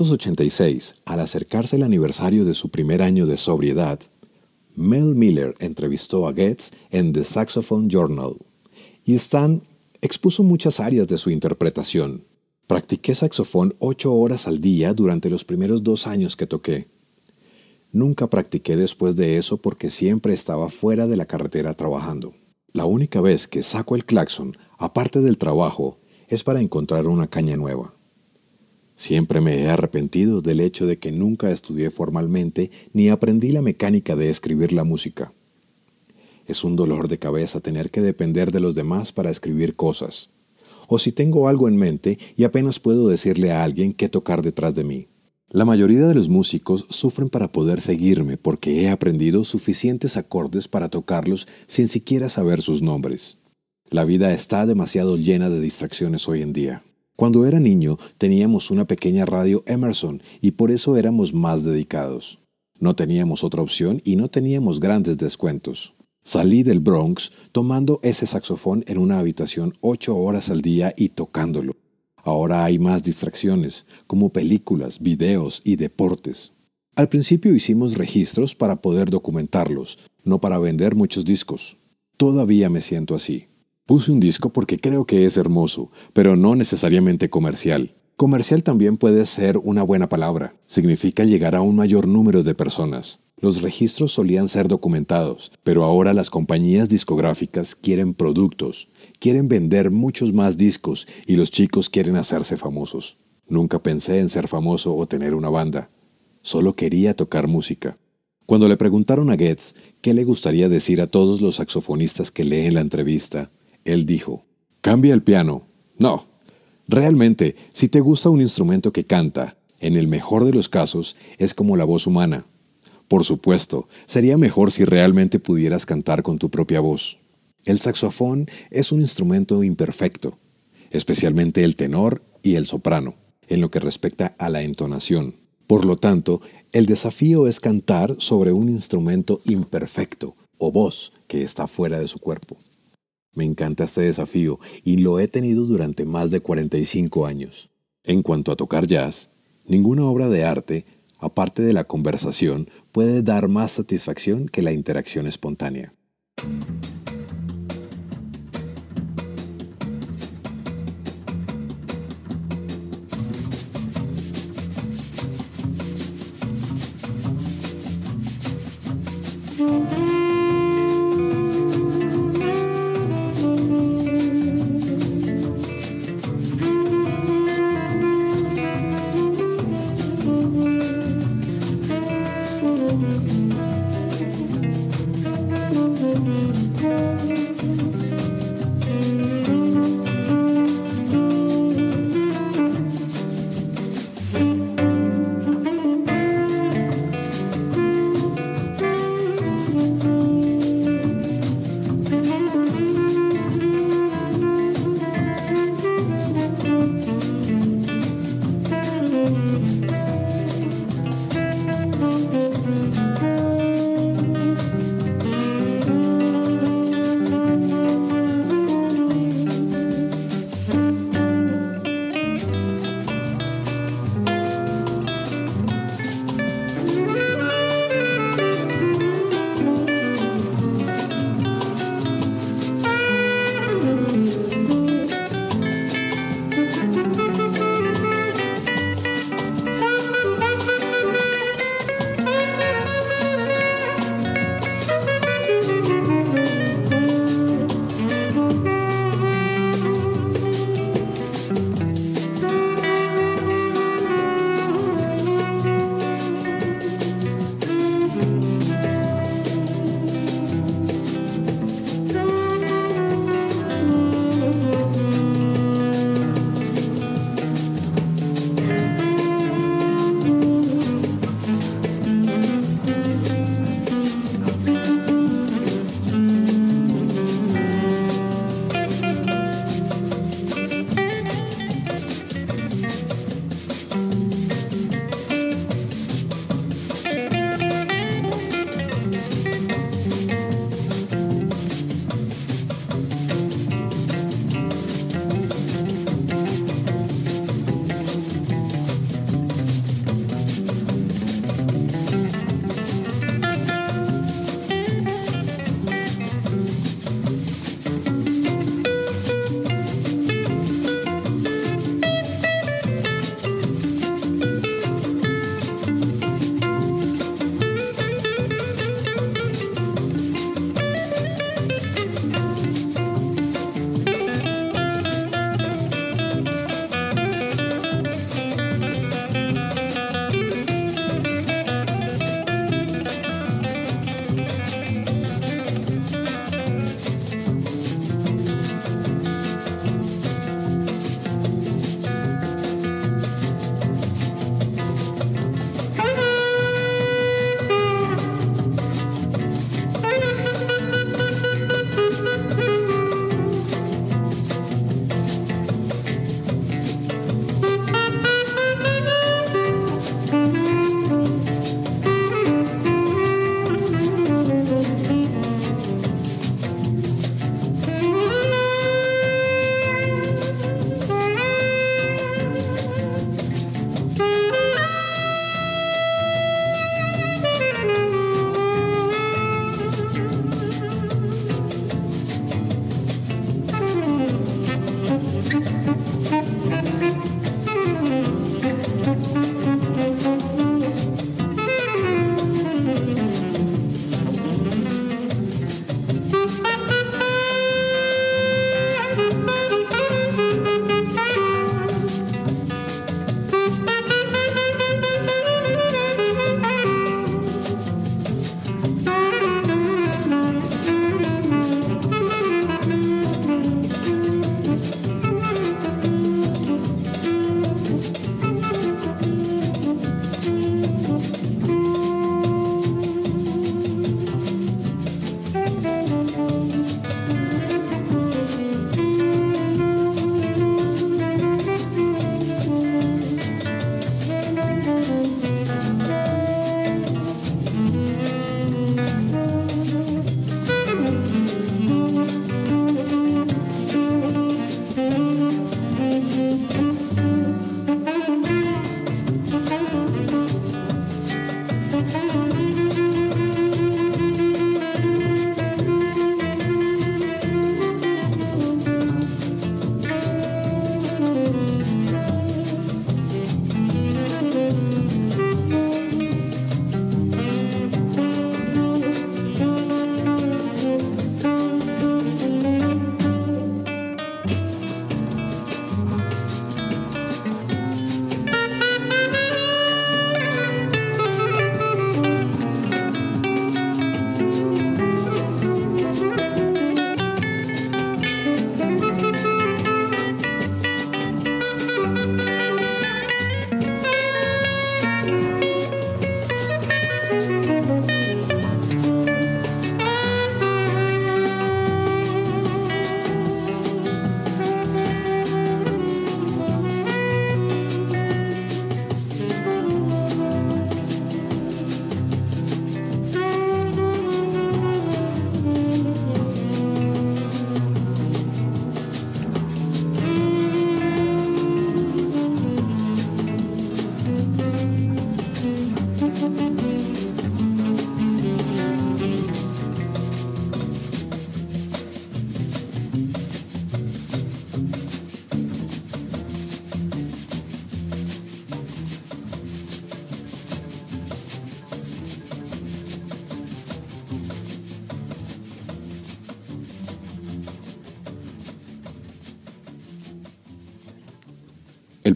1986, al acercarse el aniversario de su primer año de sobriedad, Mel Miller entrevistó a Getz en The Saxophone Journal y Stan expuso muchas áreas de su interpretación. Practiqué saxofón ocho horas al día durante los primeros dos años que toqué. Nunca practiqué después de eso porque siempre estaba fuera de la carretera trabajando. La única vez que saco el claxon, aparte del trabajo, es para encontrar una caña nueva. Siempre me he arrepentido del hecho de que nunca estudié formalmente ni aprendí la mecánica de escribir la música. Es un dolor de cabeza tener que depender de los demás para escribir cosas. O si tengo algo en mente y apenas puedo decirle a alguien qué tocar detrás de mí. La mayoría de los músicos sufren para poder seguirme porque he aprendido suficientes acordes para tocarlos sin siquiera saber sus nombres. La vida está demasiado llena de distracciones hoy en día. Cuando era niño teníamos una pequeña radio Emerson y por eso éramos más dedicados. No teníamos otra opción y no teníamos grandes descuentos. Salí del Bronx tomando ese saxofón en una habitación ocho horas al día y tocándolo. Ahora hay más distracciones, como películas, videos y deportes. Al principio hicimos registros para poder documentarlos, no para vender muchos discos. Todavía me siento así. Puse un disco porque creo que es hermoso, pero no necesariamente comercial. Comercial también puede ser una buena palabra. Significa llegar a un mayor número de personas. Los registros solían ser documentados, pero ahora las compañías discográficas quieren productos, quieren vender muchos más discos y los chicos quieren hacerse famosos. Nunca pensé en ser famoso o tener una banda. Solo quería tocar música. Cuando le preguntaron a Getz qué le gustaría decir a todos los saxofonistas que leen la entrevista, él dijo, cambia el piano. No. Realmente, si te gusta un instrumento que canta, en el mejor de los casos, es como la voz humana. Por supuesto, sería mejor si realmente pudieras cantar con tu propia voz. El saxofón es un instrumento imperfecto, especialmente el tenor y el soprano, en lo que respecta a la entonación. Por lo tanto, el desafío es cantar sobre un instrumento imperfecto o voz que está fuera de su cuerpo. Me encanta este desafío y lo he tenido durante más de 45 años. En cuanto a tocar jazz, ninguna obra de arte, aparte de la conversación, puede dar más satisfacción que la interacción espontánea.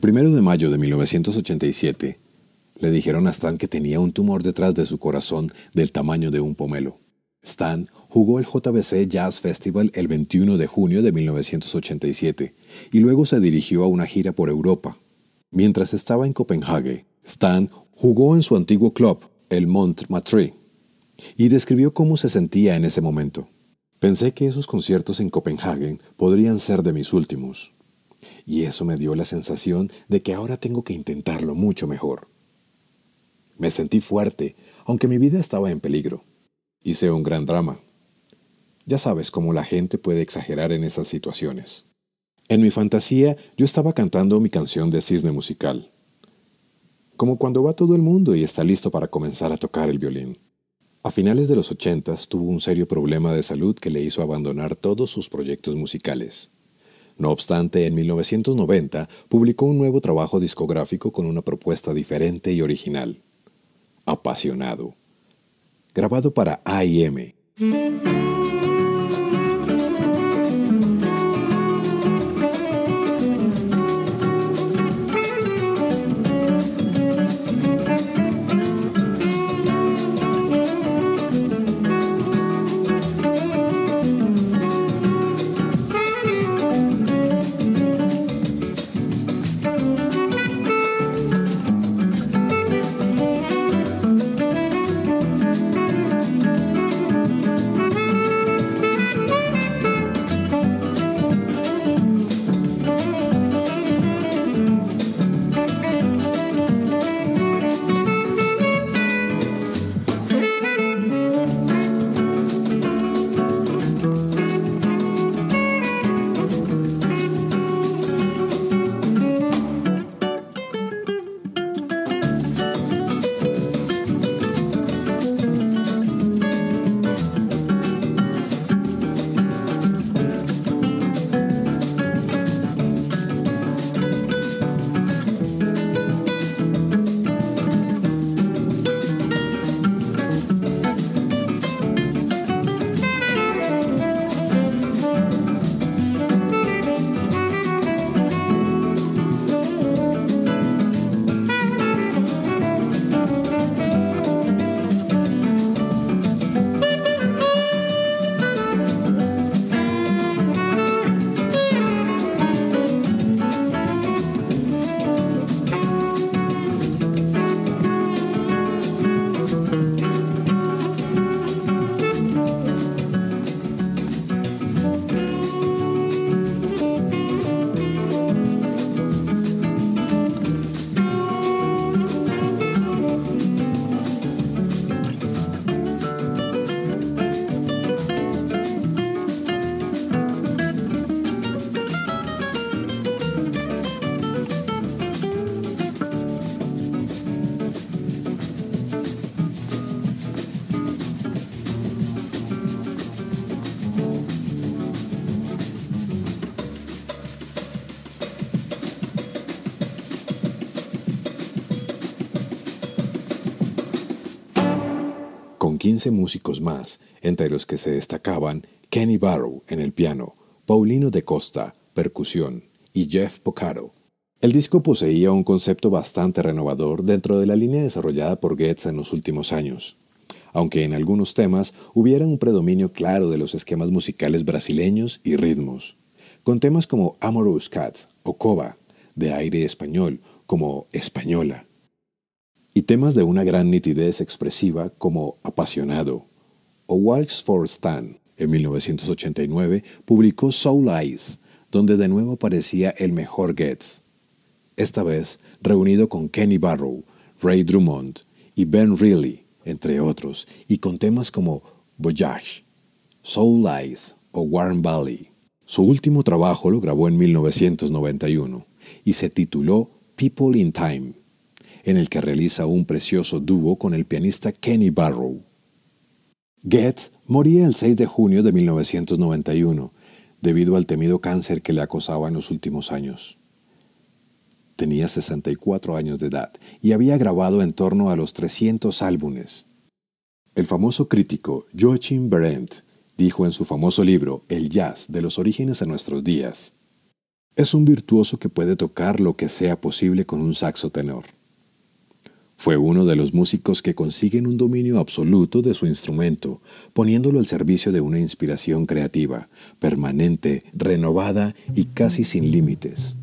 Primero de mayo de 1987, le dijeron a Stan que tenía un tumor detrás de su corazón del tamaño de un pomelo. Stan jugó el JBC Jazz Festival el 21 de junio de 1987 y luego se dirigió a una gira por Europa. Mientras estaba en Copenhague, Stan jugó en su antiguo club, el Montmartre, y describió cómo se sentía en ese momento. Pensé que esos conciertos en Copenhague podrían ser de mis últimos. Y eso me dio la sensación de que ahora tengo que intentarlo mucho mejor. Me sentí fuerte, aunque mi vida estaba en peligro. Hice un gran drama. Ya sabes cómo la gente puede exagerar en esas situaciones. En mi fantasía yo estaba cantando mi canción de cisne musical. Como cuando va todo el mundo y está listo para comenzar a tocar el violín. A finales de los ochentas tuvo un serio problema de salud que le hizo abandonar todos sus proyectos musicales. No obstante, en 1990 publicó un nuevo trabajo discográfico con una propuesta diferente y original. Apasionado. Grabado para AIM. 15 músicos más, entre los que se destacaban Kenny Barrow en el piano, Paulino de Costa, percusión, y Jeff Pocaro. El disco poseía un concepto bastante renovador dentro de la línea desarrollada por Getz en los últimos años, aunque en algunos temas hubiera un predominio claro de los esquemas musicales brasileños y ritmos, con temas como Amorous Cat o Coba, de aire español, como Española, y temas de una gran nitidez expresiva como Apasionado o Walks for Stan. En 1989 publicó Soul Eyes, donde de nuevo aparecía el mejor Getz. Esta vez reunido con Kenny Barrow, Ray Drummond y Ben Reilly, entre otros, y con temas como Voyage, Soul Eyes o Warm Valley. Su último trabajo lo grabó en 1991 y se tituló People in Time en el que realiza un precioso dúo con el pianista Kenny Barrow. Getz moría el 6 de junio de 1991 debido al temido cáncer que le acosaba en los últimos años. Tenía 64 años de edad y había grabado en torno a los 300 álbumes. El famoso crítico Joachim Berendt dijo en su famoso libro El jazz de los orígenes a nuestros días, Es un virtuoso que puede tocar lo que sea posible con un saxo tenor. Fue uno de los músicos que consiguen un dominio absoluto de su instrumento, poniéndolo al servicio de una inspiración creativa, permanente, renovada y casi sin límites.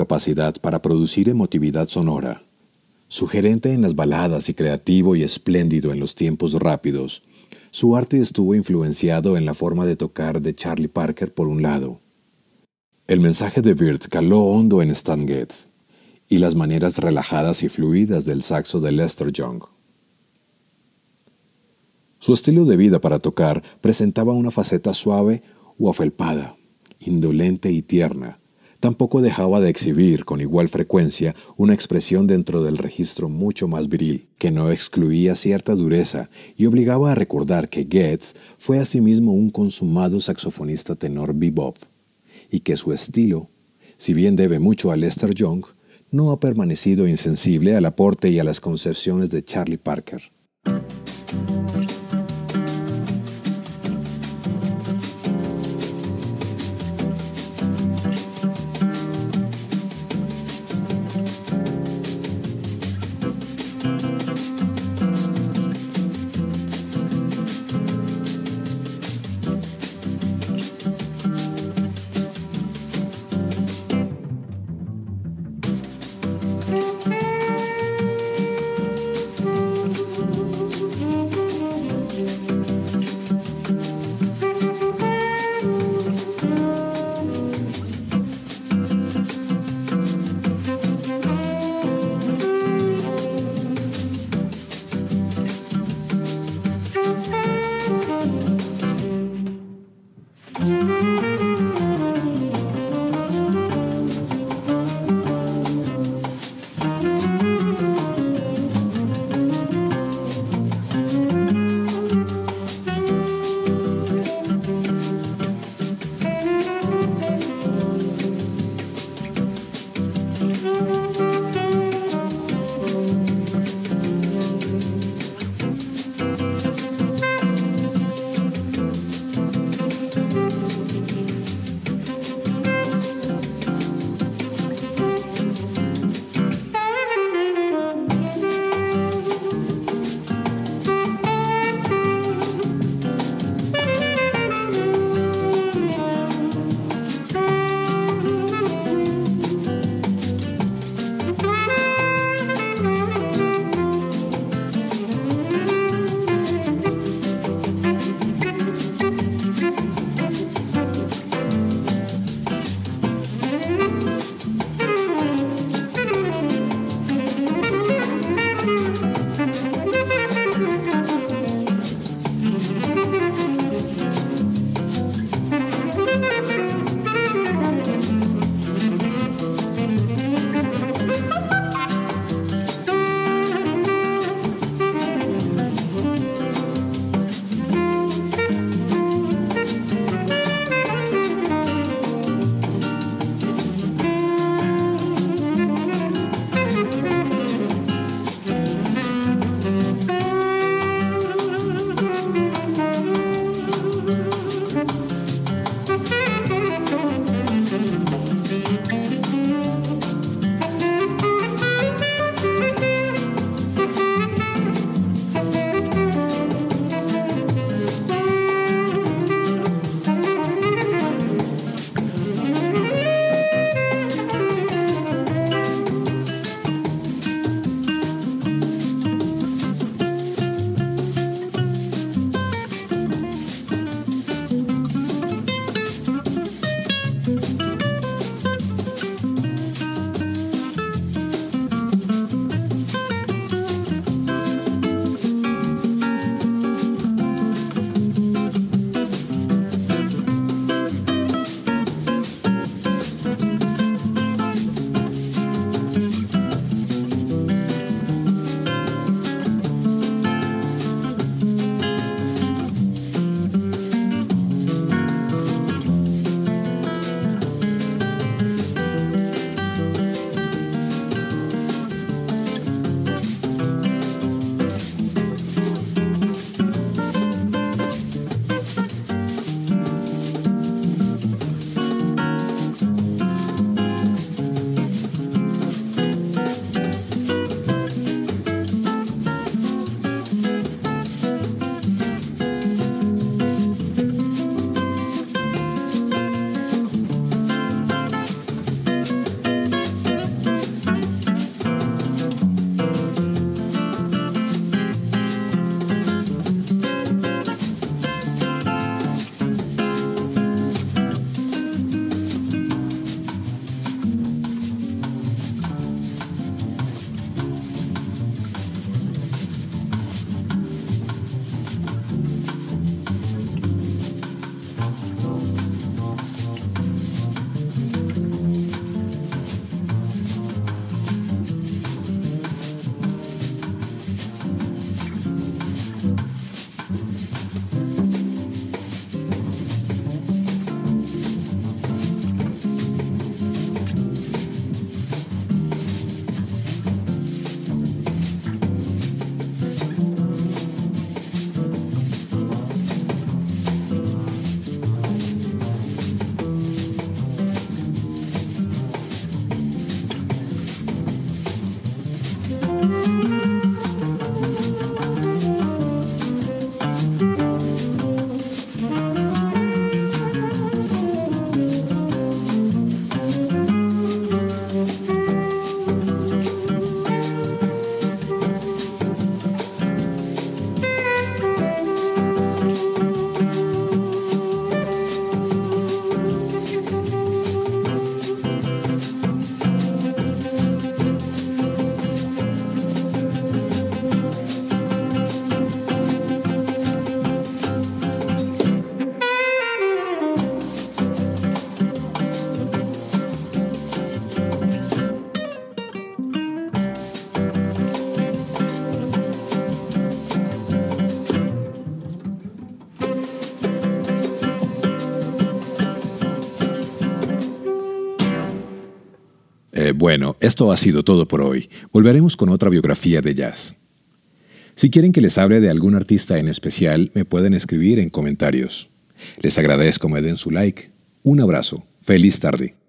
Capacidad para producir emotividad sonora. Sugerente en las baladas y creativo y espléndido en los tiempos rápidos, su arte estuvo influenciado en la forma de tocar de Charlie Parker por un lado. El mensaje de Bird caló hondo en Stan Getz y las maneras relajadas y fluidas del saxo de Lester Young. Su estilo de vida para tocar presentaba una faceta suave o afelpada, indolente y tierna. Tampoco dejaba de exhibir con igual frecuencia una expresión dentro del registro mucho más viril, que no excluía cierta dureza y obligaba a recordar que Getz fue asimismo un consumado saxofonista tenor bebop, y que su estilo, si bien debe mucho a Lester Young, no ha permanecido insensible al aporte y a las concepciones de Charlie Parker. Bueno, esto ha sido todo por hoy. Volveremos con otra biografía de jazz. Si quieren que les hable de algún artista en especial, me pueden escribir en comentarios. Les agradezco me den su like. Un abrazo. Feliz tarde.